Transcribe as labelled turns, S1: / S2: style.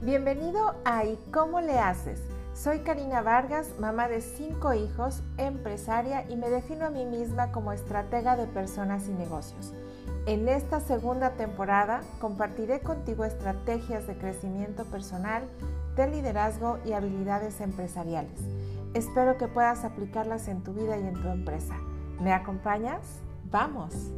S1: Bienvenido a ¿Y cómo le haces? Soy Karina Vargas, mamá de cinco hijos, empresaria y me defino a mí misma como estratega de personas y negocios. En esta segunda temporada compartiré contigo estrategias de crecimiento personal, de liderazgo y habilidades empresariales. Espero que puedas aplicarlas en tu vida y en tu empresa. ¿Me acompañas? ¡Vamos!